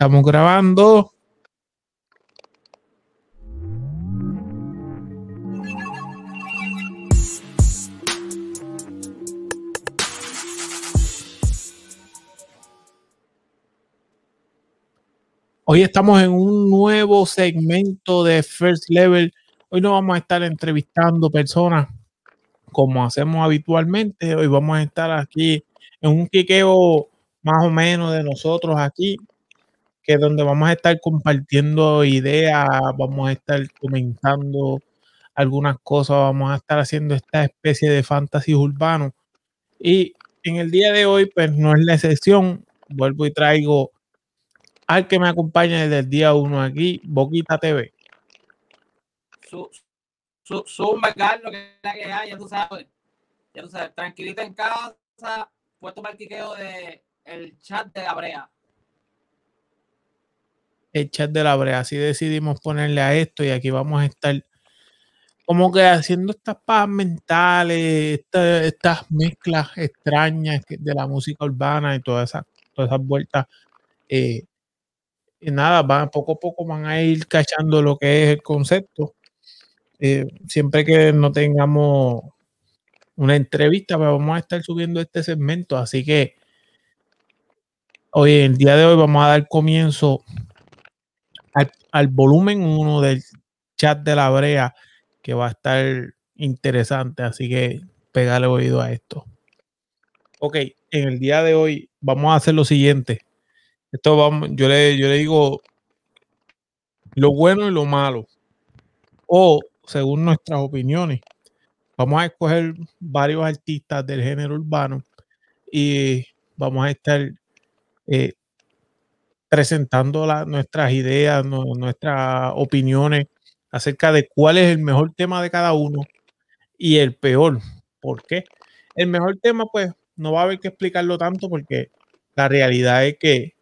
Estamos grabando. Hoy estamos en un nuevo segmento de First Level. Hoy no vamos a estar entrevistando personas como hacemos habitualmente. Hoy vamos a estar aquí en un quiqueo más o menos de nosotros aquí, que donde vamos a estar compartiendo ideas, vamos a estar comentando algunas cosas, vamos a estar haciendo esta especie de fantasy urbano. Y en el día de hoy, pues no es la excepción. Vuelvo y traigo al que me acompaña desde el día uno aquí, Boquita TV. Su, su, su Carlos, que la que hay, ya tú sabes. Ya tú sabes, tranquilita en casa, puesto para el quiqueo de el chat de la brea. El chat de la brea, así decidimos ponerle a esto y aquí vamos a estar como que haciendo estas paz mentales, estas mezclas extrañas de la música urbana y todas esas, todas esas vueltas. Eh, y nada, van, poco a poco van a ir cachando lo que es el concepto. Eh, siempre que no tengamos una entrevista, pues vamos a estar subiendo este segmento. Así que hoy, el día de hoy, vamos a dar comienzo al, volumen 1 del chat de la brea, que va a estar interesante. Así que pegale oído a esto. Ok, en el día de hoy vamos a hacer lo siguiente. Esto vamos, yo le, yo le digo lo bueno y lo malo. O según nuestras opiniones. Vamos a escoger varios artistas del género urbano y vamos a estar eh, presentando nuestras ideas, nuestras opiniones acerca de cuál es el mejor tema de cada uno y el peor. ¿Por qué? El mejor tema, pues, no va a haber que explicarlo tanto porque la realidad es que,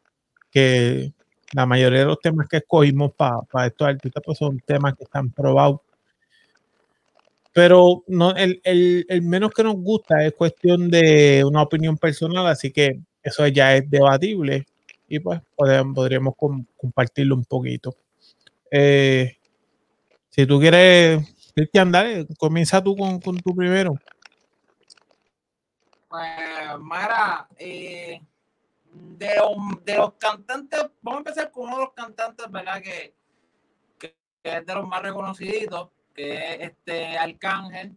que la mayoría de los temas que escogimos para estos artistas pues son temas que están probados pero no, el, menos que nos gusta es cuestión de una opinión personal, así que eso ya es debatible y pues podríamos, compartirlo un poquito. Eh, si tú quieres, Cristian, dale, comienza tú con, tu primero. Pues, Mara, eh, de, los cantantes, vamos a empezar con uno de los cantantes, ¿verdad? Que, que es de los más reconocidos que es este Arcángel,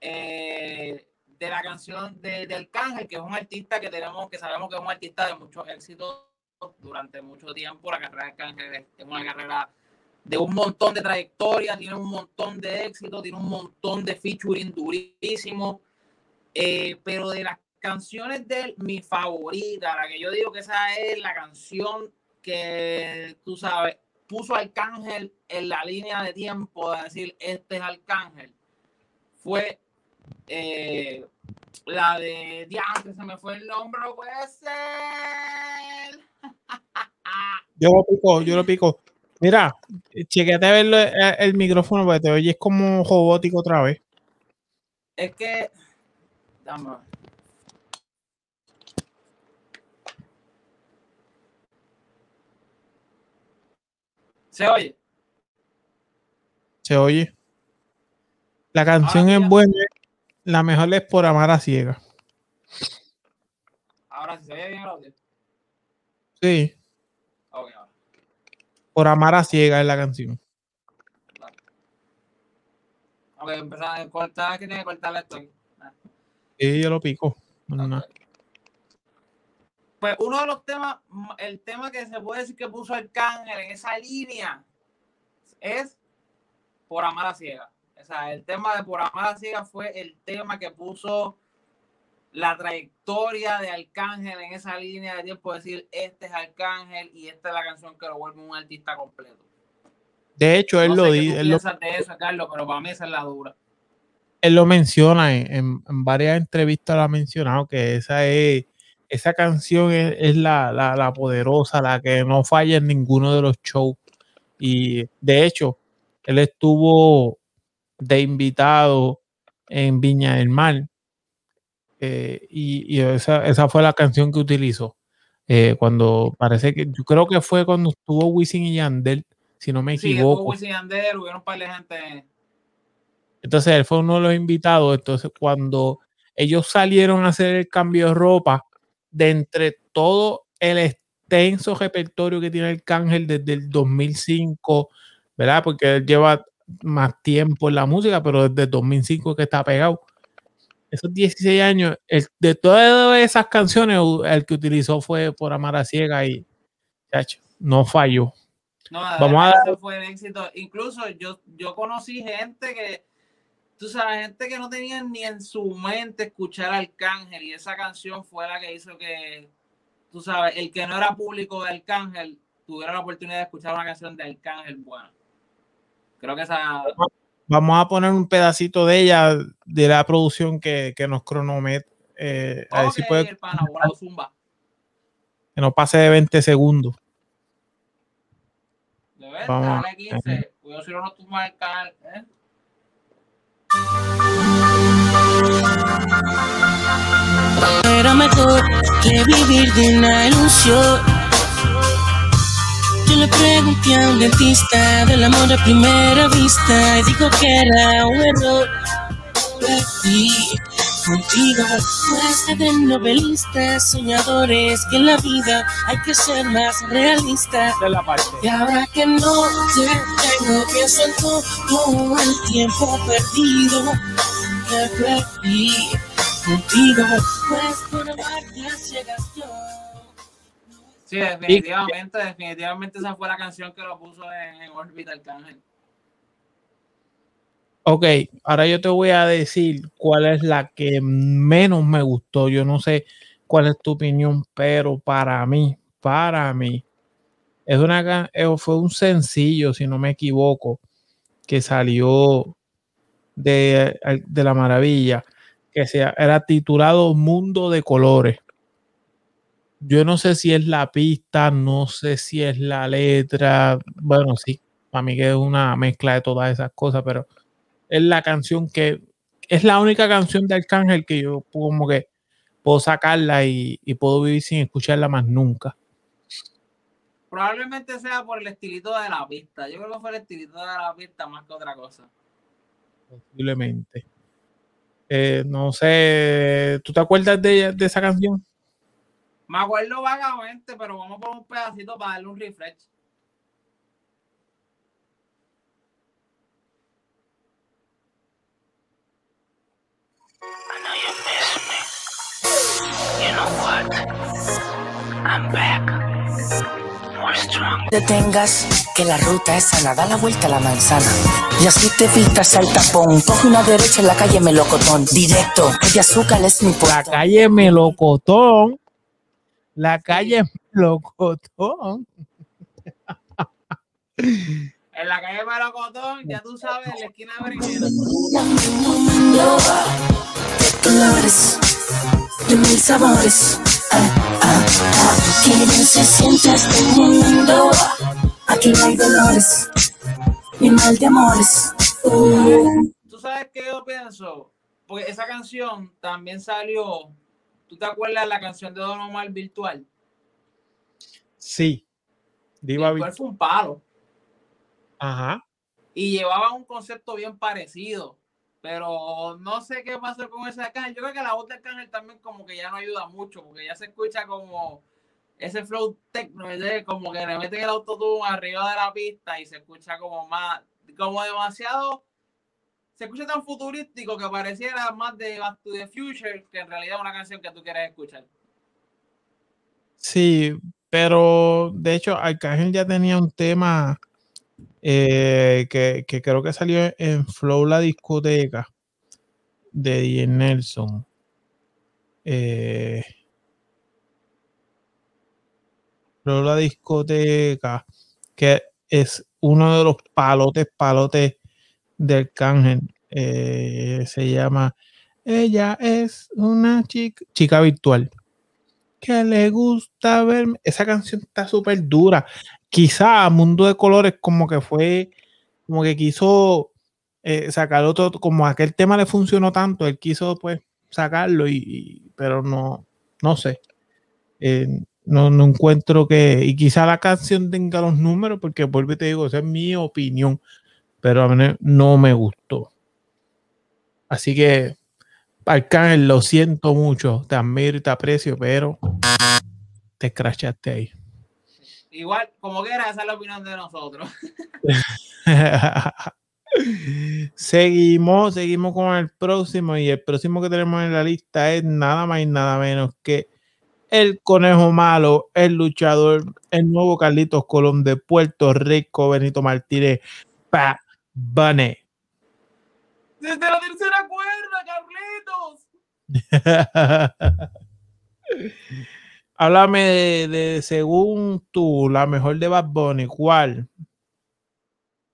eh, de la canción de, de, Arcángel, que es un artista que tenemos, que sabemos que es un artista de mucho éxito durante mucho tiempo. La carrera de Arcángel es una carrera de un montón de trayectoria, tiene un montón de éxito, tiene un montón de featuring durísimo. Eh, pero de las canciones de él, mi favorita, la que yo digo que esa es la canción que tú sabes, puso Arcángel en la línea de tiempo de decir este es Arcángel fue eh, la de Diante, se me fue el nombre, no puede ser. yo lo pico, yo lo pico. Mira, chequete a ver el, el, micrófono porque te oyes como robótico otra vez. Es que. Dame. ¿Se oye? Se oye. La canción es buena. La mejor es por amar a ciega. Ahora sí se oye bien el audio. Sí. Por amar a ciega es la canción. Ok, empezar a cortar, que tiene que cortarle esto. Sí, yo lo pico. Pues uno de los temas, el tema que se puede decir que puso el cángel en esa línea es por amar a ciega. O sea, el tema de por amar a ciega fue el tema que puso la trayectoria de Arcángel en esa línea de tiempo, decir, este es Arcángel y esta es la canción que lo vuelve un artista completo. De hecho, él lo dice. Él lo... de eso, Carlos, pero para mí esa es la dura. Él lo menciona en, en varias entrevistas, lo ha mencionado que esa es esa canción es, la, poderosa, la que no falla en ninguno de los shows. Y de hecho, él estuvo de invitado en Viña del Mar. Eh, y, esa, fue la canción que utilizó. Eh, cuando parece que, yo creo que fue cuando estuvo Wisin y Yandel, si no me equivoco. estuvo Wisin y Yandel, hubieron un par de gente. Entonces él fue uno de los invitados. Entonces, cuando ellos salieron a hacer el cambio de ropa, de entre todo el extenso repertorio que tiene el Cángel desde el 2005, ¿verdad? Porque él lleva más tiempo en la música, pero desde el 2005 que está pegado. Esos 16 años, el- de todas esas canciones, el que utilizó fue por Amar a Ciega y chacho, no falló. No, Vamos a dar- fue éxito. Incluso yo, yo conocí gente que, tú sabes, gente que no tenía ni en su mente escuchar al Arcángel y esa canción fue la que hizo que, tú sabes, el que no era público de Arcángel tuviera la oportunidad de escuchar una canción de Arcángel buena. Creo que esa, Vamos a poner un pedacito de ella, de la producción que, que nos cronometra. eh, a ver si puede pana, zumba. que no pase de 20 segundos. De verdad, Vamos, dale 15. Cuidado si no nos tumba el canal, ¿eh? Era mejor que vivir de una ilusión. Pregunté a un dentista del amor a primera vista y dijo que era un error. Perdí contigo, muestra de novelistas, soñadores, que en la vida hay que ser más realista. Es la parte. Y ahora que no te tengo, pienso en todo, el tiempo perdido que perdí contigo. Pues por ciegas yo. Sí, definitivamente, definitivamente esa fue la canción que lo puso en, en órbita Arcángel. Ok, ahora yo te voy a decir cuál es la que menos me gustó. Yo no sé cuál es tu opinión, pero para mí, para mí, es una, eh, fue un sencillo, si no me equivoco, que salió de, de la maravilla, que sea, era titulado Mundo de Colores. Yo no sé si es la pista, no sé si es la letra. Bueno, sí, para mí que es una mezcla de todas esas cosas, pero es la canción que es la única canción de Arcángel que yo como que puedo sacarla y, y puedo vivir sin escucharla más nunca. Probablemente sea por el estilito de la pista. Yo creo que fue el estilito de la pista más que otra cosa. Posiblemente. Eh, no sé, ¿tú te acuerdas de, de esa canción? Me acuerdo vagamente, pero vamos a poner un pedacito para darle un refresh. I know you miss me. You know what? I'm back. More strong. Detengas que la ruta es sana, da la vuelta a la manzana. Y así te evitas al tapón. Coge una derecha en la calle Melocotón. Directo, que de azúcar es mi La puerto. calle Melocotón. La calle Melocotón. En la calle Melocotón, ya tú sabes, en la esquina de Berenjena. Un mundo de colores, de mil sabores. Ah, ah, ah. Qué bien se siente este mundo. Aquí no hay dolores, ni mal de amores. Uh. ¿Tú sabes qué yo pienso? Porque esa canción también salió. ¿Tú te acuerdas de la canción de Don Omar Virtual? Sí. Diva Virtual fue un palo. Ajá. y llevaba un concepto bien parecido. Pero no sé qué pasó con ese Arcángel. Yo creo que la voz de Arcángel también como que ya no ayuda mucho, porque ya se escucha como ese flow techno, como que le meten el autotune arriba de la pista y se escucha como más, como demasiado, se escucha tan futurístico que pareciera más de Back to the Future que en realidad una canción que tú quieres escuchar. Sí, pero de hecho Arcángel ya tenía un tema eh, que, que creo que salió en Flow la discoteca de DJ Nelson. Eh, Flow la discoteca, que es uno de los palotes, palotes de Arcángel. eh, se llama Ella es una chica, chica virtual que le gusta verme. Esa canción está súper dura. Quizá Mundo de Colores como que fue, como que quiso eh, sacar otro, como aquel tema le funcionó tanto, él quiso pues sacarlo y, pero no, no sé. Eh, no, no encuentro que, y quizá la canción tenga los números, porque vuelvo y te digo, esa es mi opinión, pero a mí no me gustó. Así que, Arcángel, lo siento mucho, te admiro y te aprecio, pero te crashaste ahí. Igual, como quiera, esa es la opinión de nosotros. seguimos, seguimos con el próximo y el próximo que tenemos en la lista es nada más y nada menos que el conejo malo, el luchador, el nuevo Carlitos Colón de Puerto Rico, Benito Martínez, Pa Bunny. Desde la tercera cuerda, Carlitos. Háblame de, de, según tú, la mejor de Bad Bunny, ¿cuál?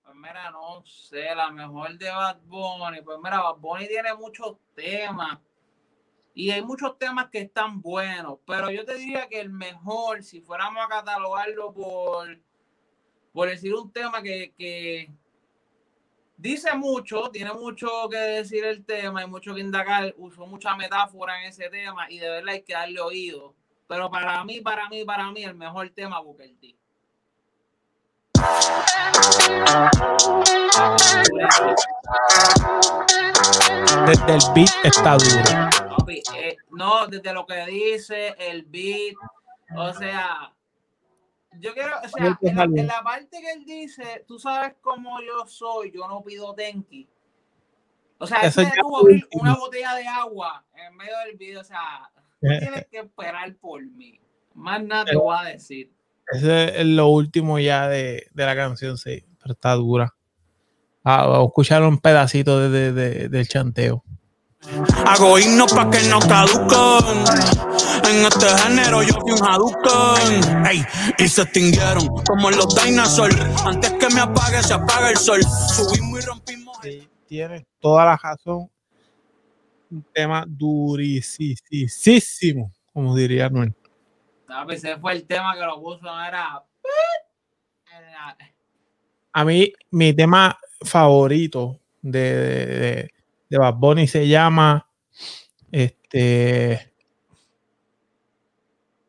Pues mira, no sé, la mejor de Bad Bunny. Pues mira, Bad Bunny tiene muchos temas y hay muchos temas que están buenos, pero yo te diría que el mejor, si fuéramos a catalogarlo por, por decir un tema que, que dice mucho, tiene mucho que decir el tema, hay mucho que indagar, usó mucha metáfora en ese tema y de verdad hay que darle oído. Pero para mí, para mí, para mí, el mejor tema Booker T. Desde el beat está duro. Eh, no, desde lo que dice, el beat, o sea, yo quiero, o sea, en la, en la, parte que él dice, tú sabes cómo yo soy, yo no pido tenki. O sea, es como abrir una botella de agua en medio del video, o sea, tienes que esperar por mí. Más nada te voy a decir. Ese es lo último ya de, de la canción, sí, pero está dura. Ah, vamos a escuchar un pedacito de, de, de, del chanteo. Hago himnos pa' que no caducan. En este género yo fui un Hadouken. Ey, y se extinguieron como los dinosaurs. Antes que me apague, se apaga el sol. Subimos y rompimos. Sí, tienes toda la razón. Un tema durísimo, como diría Noel. Ese fue el tema que lo puso, era. A mí, mi tema favorito de, de, de Bad Bunny se llama este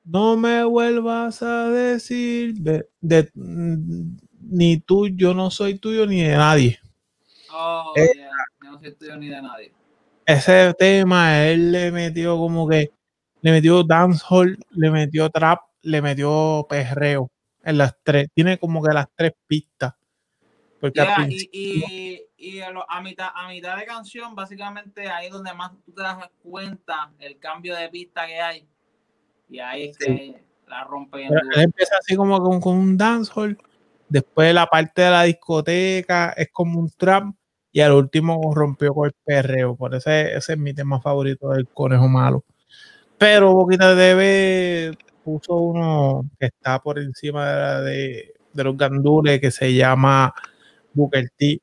no me vuelvas a decir de, de, ni tú, yo no soy tuyo ni de nadie. Oh, eh, yeah. Yo no soy tuyo ni de nadie. Ese tema él le metió como que le metió dancehall, le metió trap, le metió perreo en las tres. Tiene como que las tres pistas. Porque yeah, y, y, y a, lo, a, mitad, a mitad de canción, básicamente ahí donde más tú te das cuenta el cambio de pista que hay. Y ahí es que sí. la rompe. Él empieza así como con, con un dancehall. Después la parte de la discoteca es como un trap. Y al último rompió con el perreo. Por eso ese, ese es mi tema favorito del conejo malo. Pero Boquita Debe puso uno que está por encima de, de, de los gandules que se llama Booker T.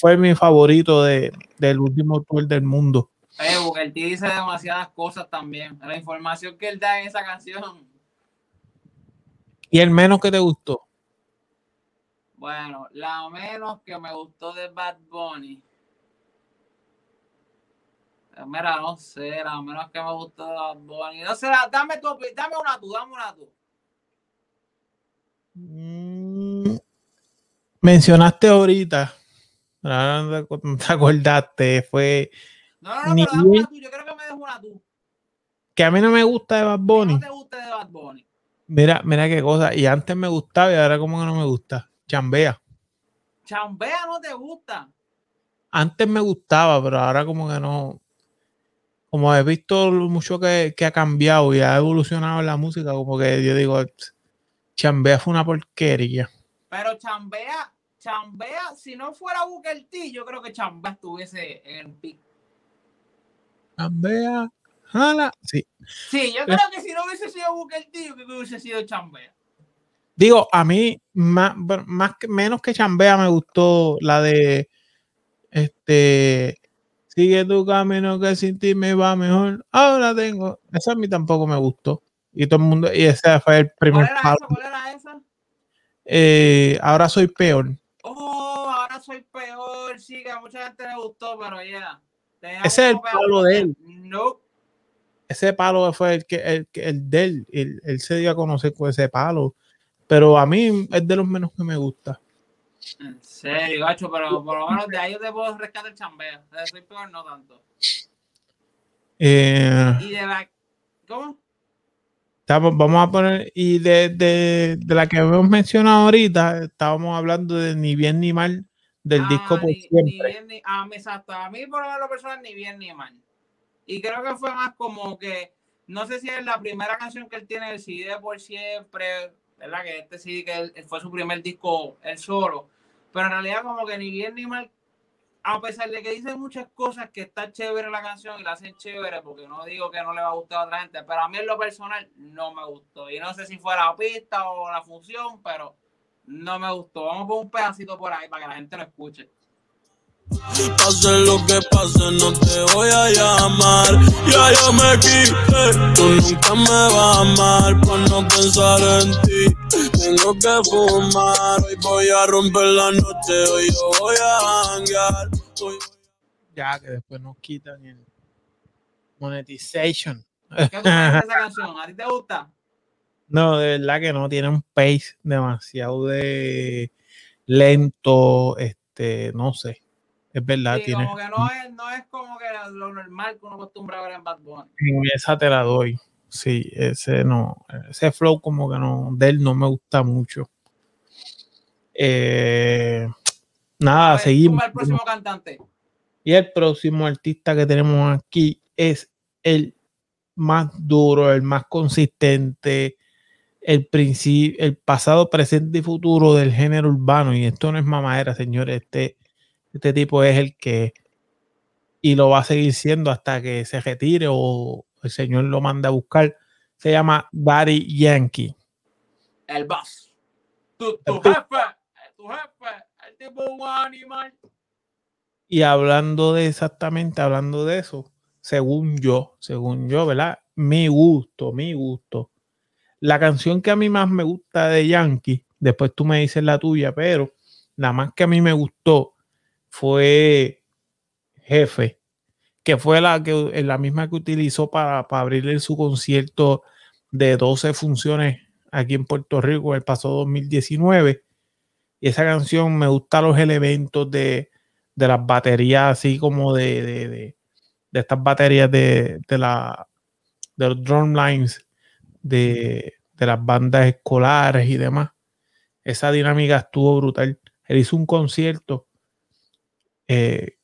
Fue mi favorito de, del último tour del mundo. Eh, Booker T dice demasiadas cosas también. La información que él da en esa canción. ¿Y el menos que te gustó? Bueno, la menos que me gustó de Bad Bunny. Mira, no sé, la menos que me gustó de Bad Bunny. No sé, dame, tu, dame una tú, dame una tú. Mm, mencionaste ahorita, no te acordaste, fue. No, no, no, pero dame una tú, yo creo que me dejo una tú. Que a mí no me gusta de Bad Bunny. No te gusta de Bad Bunny. Mira, mira qué cosa. Y antes me gustaba y ahora como que no me gusta. Chambea. Chambea no te gusta. Antes me gustaba, pero ahora como que no. Como he visto mucho que, que ha cambiado y ha evolucionado la música, como que yo digo, Chambea fue una porquería. Pero Chambea, Chambea, si no fuera Booker T, yo creo que Chambea estuviese en el pick. Chambea, jala, sí. Sí, yo creo que si no hubiese sido Booker T, hubiese sido Chambea. Digo, a mí, más, más menos que Chambea, me gustó la de este sigue tu camino que sin ti me va mejor. Ahora tengo. Esa a mí tampoco me gustó. Y todo el mundo, y ese fue el primer ¿Cuál era, esa? ¿Cuál era esa? Eh, ahora soy peor. Oh, ahora soy peor. Sí, que a mucha gente le gustó, pero ya. Yeah. Ese es el palo de él. No. ese palo fue el que el, el de él, él, él se dio a conocer con ese palo, pero a mí es de los menos que me gusta. En serio, gacho, pero por lo menos de ahí yo te puedo rescatar el chambea. De soy peor no tanto. Eh, Y de la. ¿Cómo? estamos- vamos a poner, y de, de, de la que hemos mencionado ahorita, estábamos hablando de Ni Bien Ni Mal, del Ah, disco por ni, ni siempre. bien ni. Ah, exacto. A mí, por lo menos, personal, ni bien ni mal. Y creo que fue más como que. No sé si es la primera canción que él tiene, el CD por siempre, ¿verdad? Que este CD que él- fue su primer disco él solo. Pero en realidad, como que ni bien ni mal, a pesar de que dice muchas cosas que está chévere la canción y la hacen chévere, porque no digo que no le va a gustar a otra gente, pero a mí en lo personal no me gustó. Y no sé si fue la pista o la función, pero no me gustó. Vamos por un pedacito por ahí para que la gente lo escuche. Pase lo que pase, no te voy a llamar. Ya yo me quité, tú nunca me vas a amar por no pensar en ti. Tengo que fumar, hoy voy a romper la noche, hoy yo voy a hangar. Hoy- Ya que después nos quitan el monetization. ¿Qué de esa canción? ¿A ti te gusta? No, de verdad que no tiene un pace demasiado de lento, este, no sé. Es verdad, Sí, tiene. como que no es, no es como que lo normal que uno acostumbra a ver en Bad Bunny. En esa te la doy. Sí, ese no, ese flow como que no, de él no me gusta mucho. Eh, nada, ver, seguimos. el próximo cantante. Y el próximo artista que tenemos aquí es el más duro, el más consistente, el, el pasado, presente y futuro del género urbano. Y esto no es mamadera, señores. Este, este tipo es el que, y lo va a seguir siendo hasta que se retire o el señor lo manda a buscar. Se llama Daddy Yankee. El boss. Tu, tu El jefe. Tu jefe. El tipo un animal. Y hablando de exactamente, hablando de eso, según yo, según yo, ¿verdad? Mi gusto, mi gusto. La canción que a mí más me gusta de Yankee, después tú me dices la tuya, pero la más que a mí me gustó fue Jefe, que fue la, que, la misma que utilizó para, para abrirle su concierto de 12 funciones aquí en Puerto Rico el pasado 2019. Y esa canción me gusta los elementos de, de las baterías, así como de, de, de, de estas baterías de, de, los drum lines de, de las bandas escolares y demás. Esa dinámica estuvo brutal. Él hizo un concierto eh,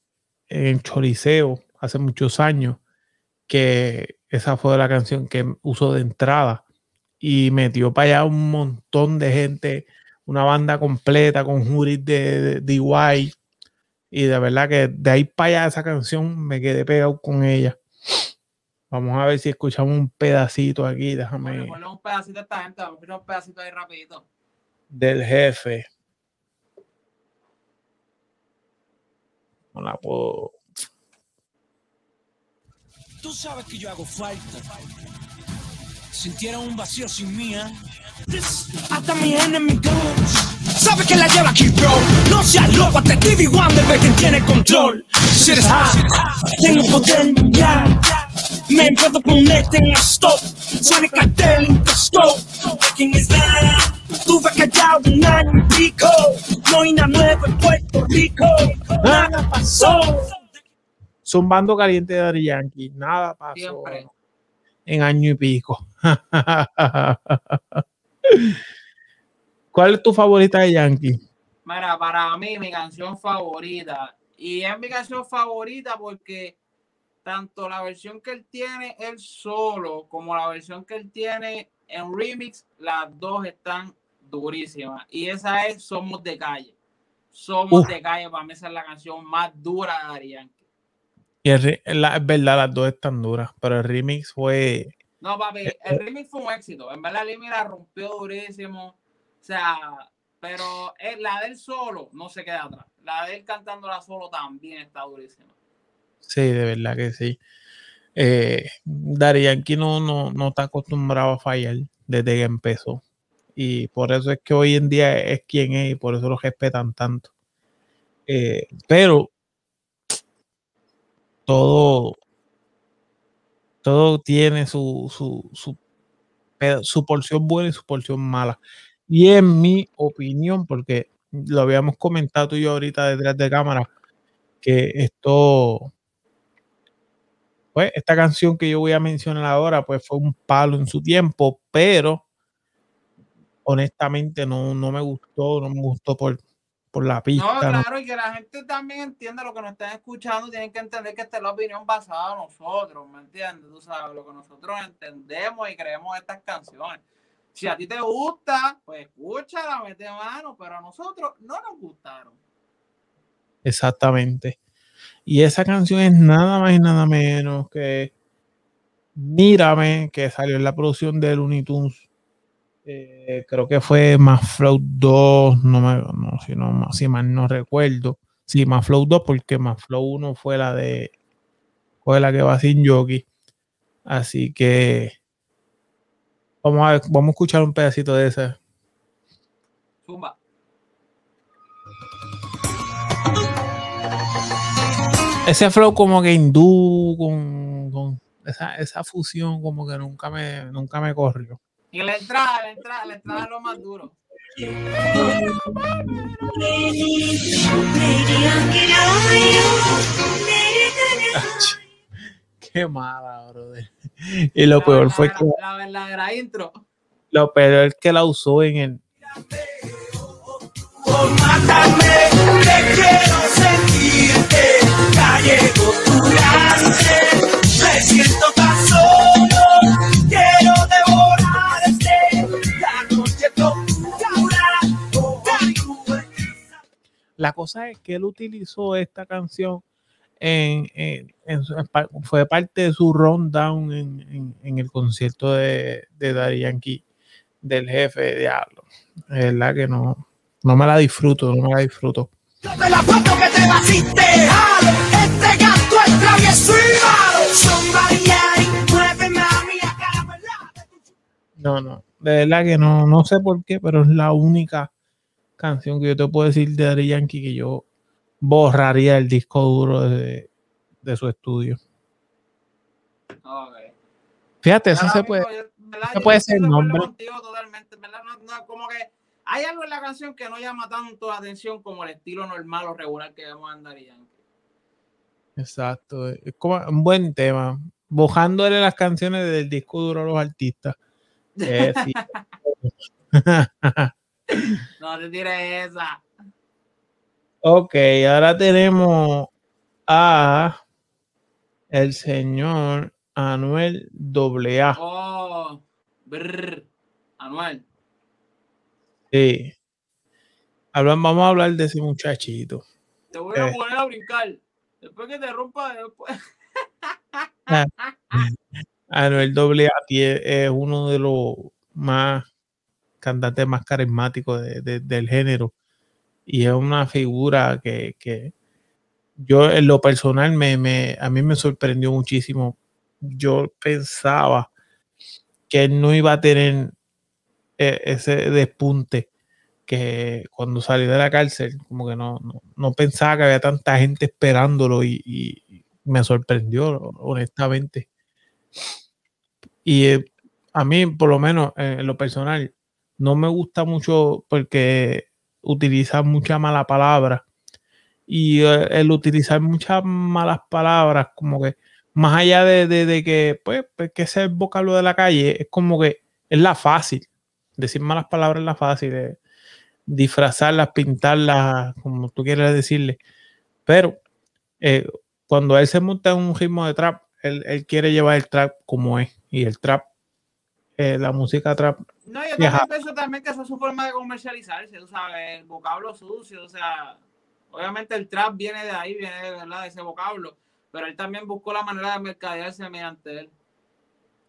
en Choriceo hace muchos años, que esa fue la canción que usó de entrada y metió para allá un montón de gente, una banda completa con juris de, de DIY. Y de verdad que de ahí para allá esa canción me quedé pegado con ella. Vamos a ver si escuchamos un pedacito aquí. Déjame. Ponle un pedacito a esta gente. Vamos a escuchar un pedacito ahí rapidito. Del jefe. No la puedo. Tú sabes que yo hago falta. Sintieron un vacío sin mía. Hasta mi enemy goes. Sabe que la lleva aquí, bro. No seas loco, hasta TV Wonder ve quien tiene control. Shit is hot. Tengo poder mundial. Me puedo ponerte en stop. Suena el cartel Interscope. ¿Quién es that? Tuve callado un año y pico. No hay nada nuevo en Puerto Rico. Nada pasó. Zumbando caliente de Daddy Yankee. Nada pasó Siempre. en año y pico. ¿Cuál es tu favorita de Yankee? Mira, para mí, mi canción favorita. Y es mi canción favorita porque tanto la versión que él tiene él solo como la versión que él tiene en remix, las dos están durísimas. Y esa es Somos de Calle. Somos Uf. de Calle, para mí esa es la canción más dura de Yankee. Y el la- es verdad, las dos están duras, pero el remix fue. No, papi, el remix fue un éxito. En verdad, Limi la rompió durísimo. O sea, pero eh, la del solo no se queda atrás. La de él cantándola solo también está durísima. Sí, de verdad que sí. Eh, Yankee no, no, no está acostumbrado a fallar desde que empezó. Y por eso es que hoy en día es quien es y por eso lo respetan tanto. Eh, pero todo, todo tiene su, su, su, su porción buena y su porción mala. Y en mi opinión, porque lo habíamos comentado tú y yo ahorita detrás de cámara, que esto, pues, esta canción que yo voy a mencionar ahora, pues fue un palo en su tiempo, pero honestamente no, no me gustó, no me gustó por, por la pista. no- claro, y que la gente también entienda lo que nos están escuchando, tienen que entender que esta es la opinión basada en nosotros, ¿me entiendes? Tú sabes, lo que nosotros entendemos y creemos estas canciones. Si a ti te gusta, pues escúchala, mete mano, pero a nosotros no nos gustaron. Exactamente. Y esa canción es nada más y nada menos que Mírame, que salió en la producción de Looney Tunes. Eh, creo que fue más Flow 2, no me, no, si, si mal no recuerdo. Sí, más Flow 2, porque más Flow 1 fue la de fue la que va sin Yogi. Así que vamos a vamos a escuchar un pedacito de esa. Zumba. Ese flow como que hindú con, con esa, esa fusión como que nunca me, nunca me corrió. Y la entrada, la entrada, la entrada es lo más duro. Qué mala, brother. Y lo La peor fue que La verdadera intro. lo peor es que la usó en el Mátame, te quiero gallego durante. Me siento tan solo, quiero devorarte. La noche oscura, La cosa es que él utilizó esta canción en, en- en fue parte de su rundown en, en- en el concierto de, de Daddy Yankee del jefe de Diablo. Es verdad que no, no me la disfruto, no me la disfruto. Yo te la foto que te vaciste, No, no, de verdad que no, no sé por qué, pero es la única canción que yo te puedo decir de Daddy Yankee que yo borraría el disco duro de, de su estudio. Ok. Fíjate, eso se puede. ¿verdad? puede ser nombre. contigo totalmente, ¿verdad? No- no, como que hay algo en la canción que no llama tanto la atención como el estilo normal o regular que vemos en Daddy Yankee. Exacto, es como un buen tema. Bojándole las canciones del disco duro a los artistas. Eh, sí. No te tires esa. ok, ahora tenemos a el señor Anuel AA. Oh, brr, Anuel. Sí. Hablan, vamos a hablar de ese muchachito. Te voy a Eh. poner a brincar. Después que te rompa, después. Anuel AA tie- es uno de los más cantantes más carismáticos de- de- del género y es una figura que, que yo en lo personal me, me- a mí me sorprendió muchísimo. Yo pensaba que él no iba a tener eh, ese despunte que cuando salió de la cárcel, como que no, no, no pensaba que había tanta gente esperándolo y, me sorprendió, honestamente. Y eh, a mí, por lo menos eh, en lo personal, no me gusta mucho porque utiliza mucha mala palabra. Y eh, el utilizar muchas malas palabras, como que más allá de, de- de que, pues, pues, que es el vocablo de la calle, es como que es la fácil. Decir malas palabras es la fácil. Disfrazarlas, pintarlas, como tú quieras decirle. Pero eh, cuando él se monta en un ritmo de trap, él, él quiere llevar el trap como es. Y el trap, eh, la música trap, No, yo también pienso también que esa es su forma de comercializarse, tú sabes, el vocablo sucio, o sea, obviamente el trap viene de ahí, viene de verdad de ese vocablo, pero él también buscó la manera de mercadearse mediante él.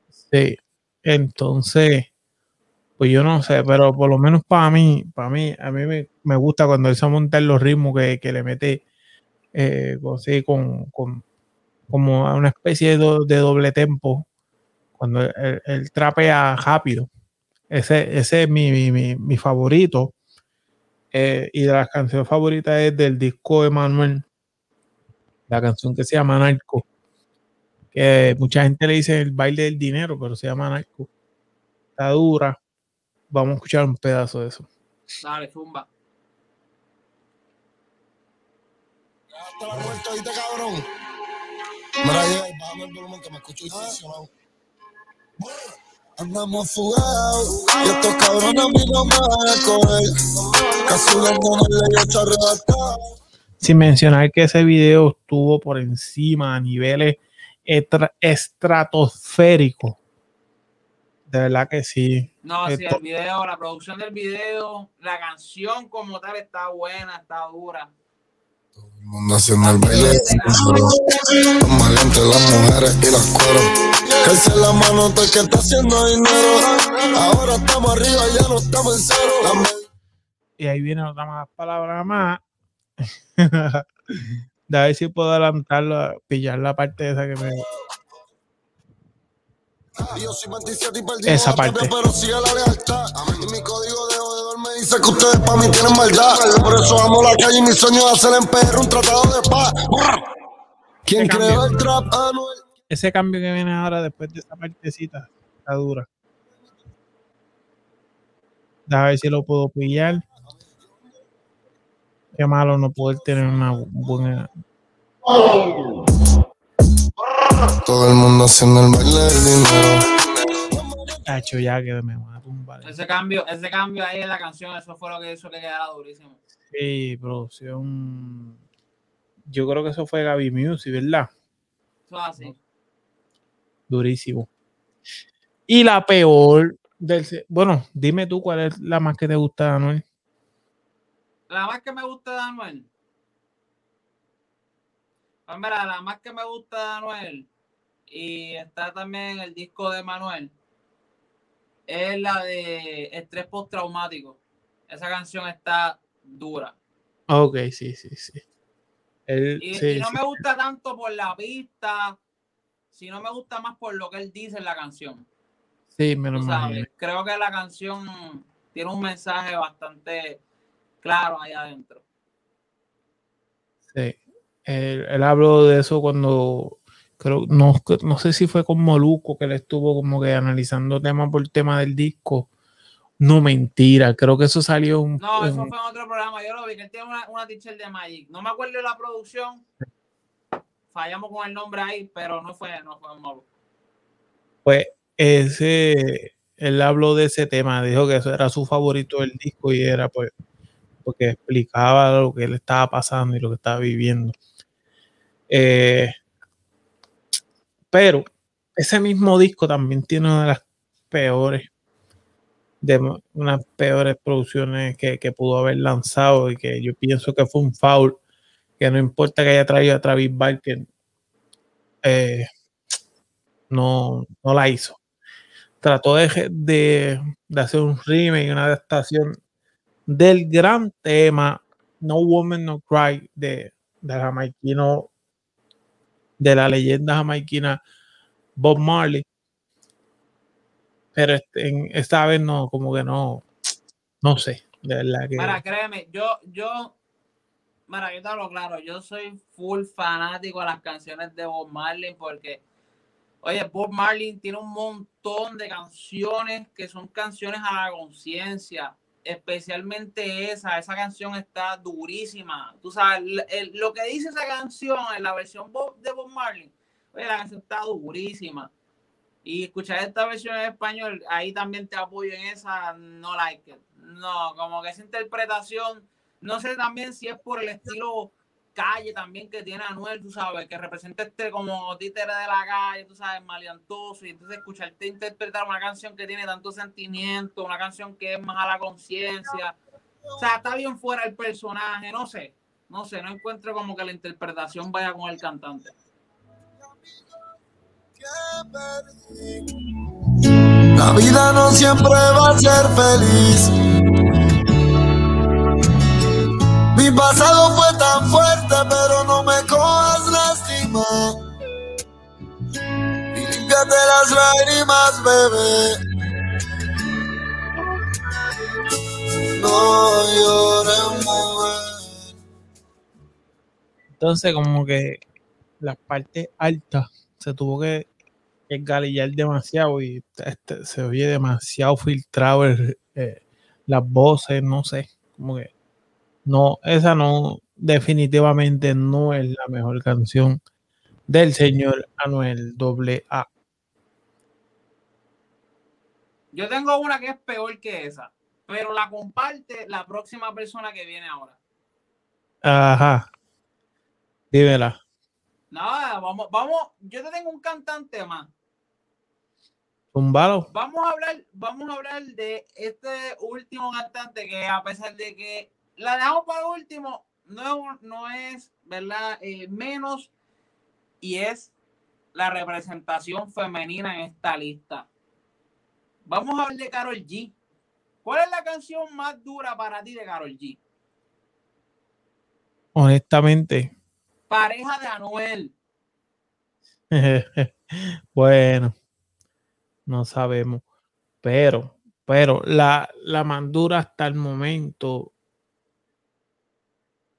sí. Entonces, pues yo no sé, pero por lo menos para mí, para mí, a mí me, gusta cuando él se monta en los ritmos que, que le mete eh, con- con, como una especie de, do- de doble tempo, cuando él, trapea rápido. Ese, ese es mi, mi, mi- mi favorito. Eh, y de las canciones favoritas es del disco de Manuel, la canción que se llama Narco. que mucha gente le dice el baile del dinero, pero se llama narco. Está dura. Vamos a escuchar un pedazo de eso. Dale, zumba. Date la vuelta, ¿oíste, cabrón? Mira, ya, bájame el volumen que me escucho distorsionado. Andamos fugados y estos cabrones a mí no me van a coger. Casi les no le he hecho arrebatar. Sin mencionar que ese video estuvo por encima a niveles estra- estratosféricos. De verdad que sí. No, sí, Esto- el video, la producción del video, la canción como tal está buena, está dura. Todo el mundo haciendo el baile. Los maleantes, las mujeres y las cueros. Que alce la mano el que está haciendo dinero. Ahora estamos arriba, ya no estamos en cero. La Y ahí viene otra más palabra más. De a ver si puedo adelantarlo, pillar la parte esa que me. Esa parte. pero sigue la lealtad. Y mi código de jodedor me dice que ustedes para mí tienen maldad. Por eso amo la calle y mi sueño es hacer en PR un tratado de paz. ¿Quién creó el trap? Anuel. Ese cambio que viene ahora después de esa partecita está dura. A ver si lo puedo pillar. Qué malo no poder tener una buena. Todo el mundo haciendo el baile del dinero. Cacho ya que me va a tumbar. Ese cambio, ese cambio ahí en la canción, eso fue lo que hizo que quedara durísimo. Sí, producción. Yo creo que eso fue Gaby Music, ¿verdad? Eso es así. Durísimo. Y la peor del. Bueno, dime tú cuál es la más que te gusta, Anuel. La más que me gusta de Anuel. Pues mira, la más que me gusta de Anuel, y está también el disco de Manuel, es la de Estrés Postraumático. Esa canción está dura. Ok, sí, sí, sí. Él- Y, sí, y no sí. me gusta tanto por la pista, sino me gusta más por lo que él dice en la canción. Sí, me lo sabes, creo que la canción tiene un mensaje bastante claro ahí adentro. Sí. Él, él habló de eso cuando, creo, no, no sé si fue con Moluco que él estuvo como que analizando tema por tema del disco. No, mentira, creo que eso salió un, No, eso fue en otro programa. Yo lo vi que él tiene una, una teacher de Magic. No me acuerdo de la producción. Fallamos con el nombre ahí, pero no fue, no fue malo. pues ese, él habló de ese tema, dijo que eso era su favorito del disco y era pues porque explicaba lo que él estaba pasando y lo que estaba viviendo. Eh, pero ese mismo disco también tiene una de las peores, de unas peores producciones que, pudo haber lanzado y que yo pienso que fue un foul, que no importa que haya traído a Travis Barker, eh, no, no la hizo. Trató de, de, hacer un remake, una adaptación del gran tema No Woman No Cry de, de de la leyenda jamaiquina Bob Marley. Pero este, en, esta vez no, como que no, no sé, de verdad que. Mira, créeme, yo, yo, mira, yo te hablo claro, yo soy full fanático de las canciones de Bob Marley porque, oye, Bob Marley tiene un montón de canciones que son canciones a la conciencia, especialmente esa, esa canción está durísima. Tú sabes, lo que dice esa canción en la versión Bob- de Bob Marley, oye, la canción está durísima. Y escuchar esta versión en español, ahí también te apoyo en esa, no like it. No, como que esa interpretación, no sé también si es por el estilo calle también que tiene Anuel, tú sabes, que representa este como títere de la calle, tú sabes, maleantoso, y entonces escucharte interpretar una canción que tiene tanto sentimiento, una canción que es más a la conciencia, o sea, está bien fuera el personaje, no sé, no sé, no encuentro como que la interpretación vaya con el cantante. La vida no siempre va a ser feliz. Mi pasado fue tan fuerte, pero no me cojas lástima. Y límpiate las lágrimas, bebé. No llores, mujer. Entonces, como que las partes altas se tuvo que, galillar demasiado y este, se oye demasiado filtrado el- eh, las voces, no sé, como que no, esa no, definitivamente no es la mejor canción del señor Anuel doble A. Yo tengo una que es peor que esa, pero la comparte la próxima persona que viene ahora. Ajá. Dímela. Nada, vamos, vamos, yo te tengo un cantante más. Tumbalo. Vamos a hablar, vamos a hablar de este último cantante que a pesar de que la dejamos para último, no no es ¿verdad? Eh, menos y es la representación femenina en esta lista. Vamos a hablar de Carol G. ¿Cuál es la canción más dura para ti de Carol G? Honestamente. Pareja de Anuel. bueno, no sabemos. Pero, pero la, la mandura hasta el momento,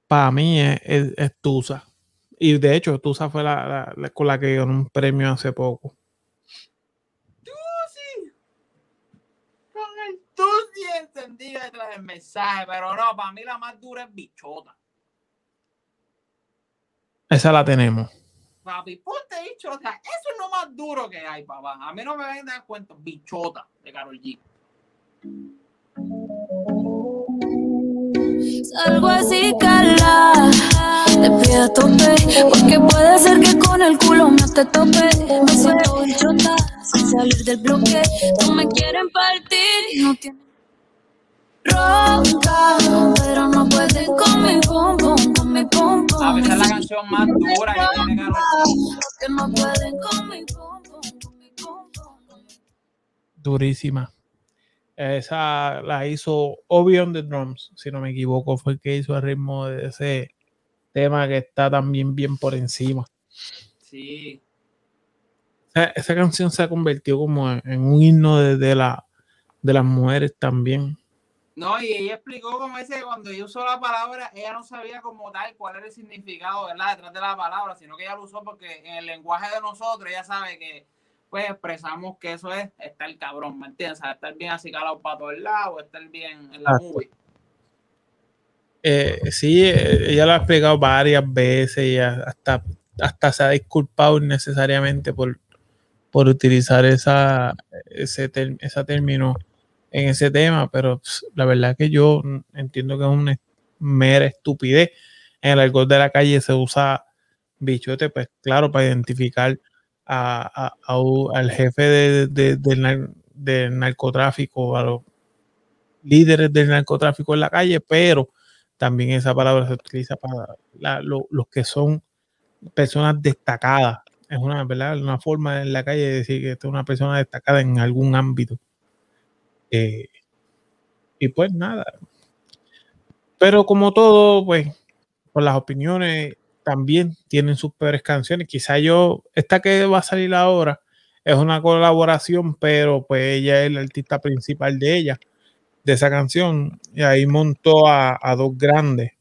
para mí es, es, es Tusa. Y de hecho, Tusa fue la, la- la- con la que ganó un premio hace poco. Tusi. Con el Tusi encendido detrás del mensaje, pero no, para mí la más dura es Bichota. Esa la tenemos. Papi, ponte bichota. Eso es lo más duro que hay, papá. A mí no me ven a dar cuenta. Bichota de Carol G. Salgo así, cala, te pido a tope, porque puede ser que con el culo me te tope. Me siento bichota, sin salir del bloque, no me quieren partir y no tienen ronca, pero no pueden con mi pom pom, con mi pom pom. Papi, esa es la canción más dura que tiene. Que no pueden con mi pom pom, con mi pom pom. Durísima. Esa la hizo Obi on the Drums, si no me equivoco, fue el que hizo el ritmo de ese tema que está también bien por encima. Sí. Esa, esa canción se ha convertido como en, en un himno de, de la, de las mujeres también. No, y ella explicó como ese cuando ella usó la palabra, ella no sabía como tal cuál era el significado, ¿verdad? Detrás de la palabra, sino que ella lo usó porque en el lenguaje de nosotros ella sabe que pues expresamos que eso es estar cabrón, ¿me entiendes? O sea, estar bien así calado para todos lados, estar bien en la movie. Eh, sí, eh, ella lo ha explicado varias veces y hasta, hasta se ha disculpado innecesariamente por, por utilizar esa, ese ter- esa término en ese tema, pero pss, la verdad que yo entiendo que es una mera estupidez. En el argot de la calle se usa bichote, pues claro, para identificar al jefe de- de- del, del narcotráfico, a los líderes del narcotráfico en la calle, pero también esa palabra se utiliza para los que son personas destacadas. Es una, ¿verdad? una forma en la calle de decir que esta es una persona destacada en algún ámbito. Eh, y pues nada. Pero como todo, pues, por las opiniones también tienen sus peores canciones. Quizá yo, esta que va a salir ahora es una colaboración, pero pues ella es el artista principal de ella, de esa canción, y ahí montó a, a dos grandes.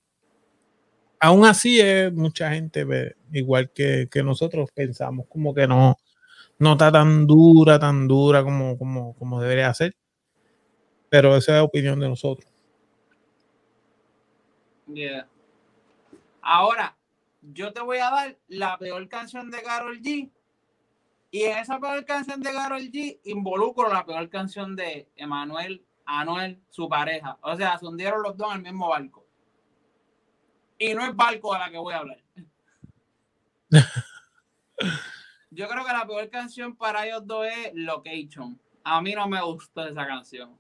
Aún así, es mucha gente, igual que, que nosotros, pensamos como que no, no está tan dura, tan dura como, como, como debería ser. Pero esa es la opinión de nosotros. Yeah. Ahora, yo te voy a dar la peor canción de Carol G. Y en esa peor canción de Carol G involucro la peor canción de Emanuel, Anuel, su pareja. O sea, se hundieron los dos en el mismo barco. Y no es barco de la que voy a hablar. Yo creo que la peor canción para ellos dos es Location. A mí no me gustó esa canción.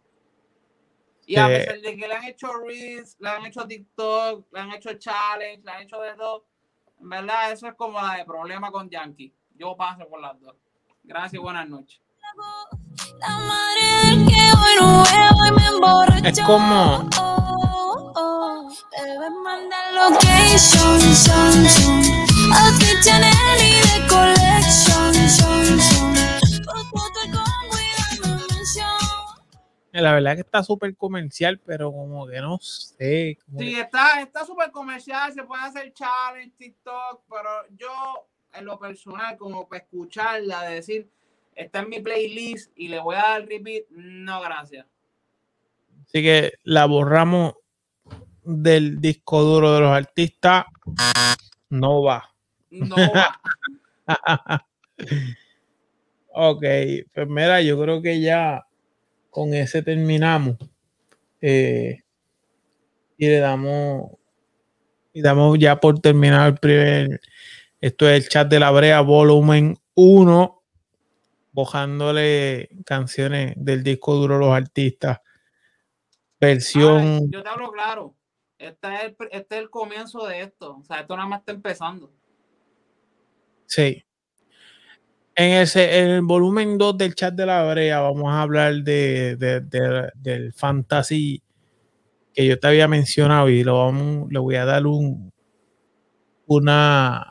Y a pesar de que le han hecho Reels, le han hecho TikTok, le han hecho Challenge, le han hecho de todo, en verdad eso es como la de problema con Yankee. Yo paso por las dos. Gracias y buenas noches. La madre del que hoy no veo y me emborracho. Es como- Oh, oh, Debes mandar location, son, son. La verdad que está súper comercial, pero como que no sé. Sí, que- está está súper comercial, se puede hacer challenge, TikTok, pero yo en lo personal, como para escucharla, de decir, está en mi playlist y le voy a dar repeat, no, gracias. Así que la borramos del disco duro de los artistas. No va. No va. ok, pues mira, yo creo que ya con ese terminamos. Eh, y le damos y damos ya por terminar el primer esto es el chat de la brea volumen 1 bojándole canciones del disco duro los artistas versión Ay, yo te hablo claro. Este es, el, este es el comienzo de esto. O sea, esto nada más está empezando. Sí. En, ese, en el volumen 2 del chat de la brea vamos a hablar de, de- de- del fantasy que yo te había mencionado y lo vamos, le voy a dar un una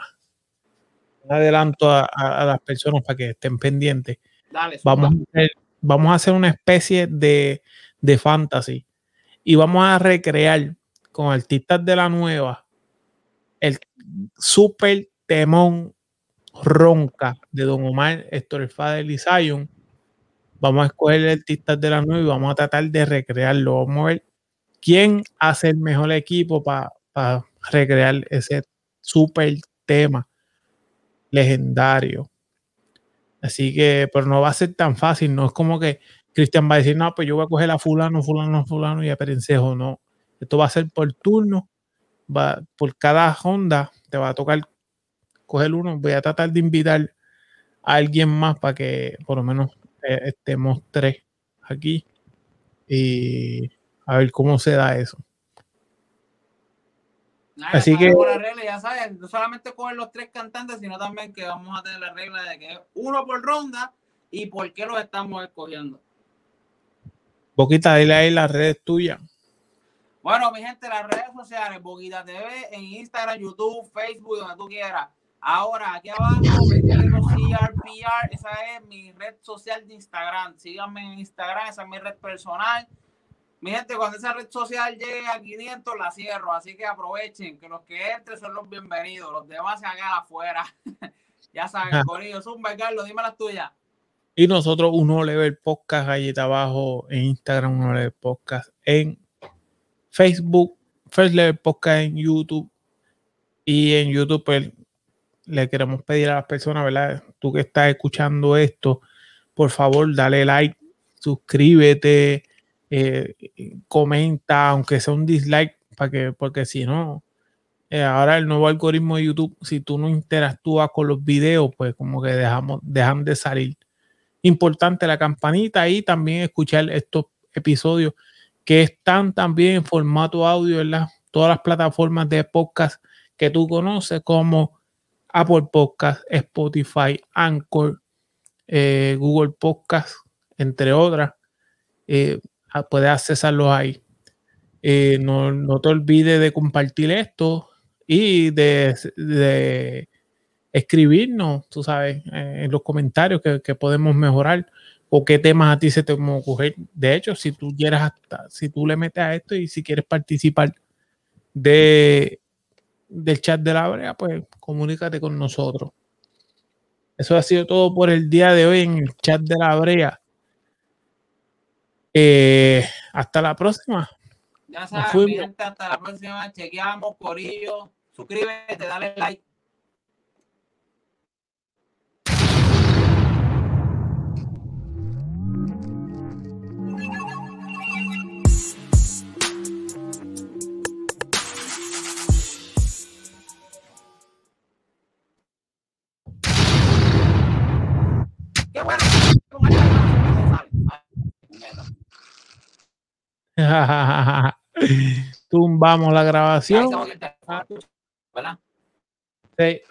un adelanto a, a- a las personas para que estén pendientes. Dale, Vamos a hacer, vamos a hacer una especie de, de fantasy y vamos a recrear con artistas de la nueva el super temón ronca de Don Omar, Héctor Fader y Zion. Vamos a escoger artistas de la nueva y vamos a tratar de recrearlo. Vamos a ver quién hace el mejor equipo para recrear ese super tema legendario. Así que, pero no va a ser tan fácil, no es como que Cristian va a decir, no, pues yo voy a coger a fulano, fulano, fulano y a Perencejo, no. Esto va a ser por turno, va, por cada Honda te va a tocar coger uno. Voy a tratar de invitar a alguien más para que por lo menos eh, estemos tres aquí y a ver cómo se da eso. Así que- sabemos la regla, ya sabes, no solamente coger los tres cantantes, sino también que vamos a tener la regla de que es uno por ronda y por qué los estamos escogiendo. Boquita, dile ahí las redes tuyas. Bueno, mi gente, las redes sociales, Boquita TV, en Instagram, YouTube, Facebook, donde tú quieras. Ahora, aquí abajo, CRPR, esa es mi red social de Instagram. Síganme en Instagram, esa es mi red personal. Mi gente, cuando esa red social llegue a 500, la cierro. Así que aprovechen, que los que entren son los bienvenidos. Los demás se hagan afuera. ya saben. Corillo. Zumba, Carlos, dime las tuyas. Y nosotros, uno level podcast, galleta abajo en Instagram, uno level podcast en Facebook, First Level Podcast en YouTube. Y en YouTube, pues, le queremos pedir a las personas, ¿verdad? Tú que estás escuchando esto, por favor, dale like, suscríbete, eh, comenta, aunque sea un dislike, para que, porque si no, eh, ahora el nuevo algoritmo de YouTube, si tú no interactúas con los videos, pues como que dejamos, dejan de salir. Importante la campanita y también escuchar estos episodios que están también en formato audio en todas las plataformas de podcast que tú conoces como Apple Podcast, Spotify, Anchor, eh, Google Podcast, entre otras. Eh, a- puedes accesarlos ahí. Eh, no, no te olvides de compartir esto y de, de escribirnos, tú sabes, eh, en los comentarios que, podemos mejorar o qué temas a ti se te ocurrir. De hecho, si tú quieres hasta, si tú le metes a esto y si quieres participar de del chat de la brea, pues comunícate con nosotros. Eso ha sido todo por el día de hoy en el chat de la brea. Eh, hasta la próxima. Ya sabes, hasta la próxima. Chequeamos, Corillo. Suscríbete, dale like. Tumbamos la grabación. Sí.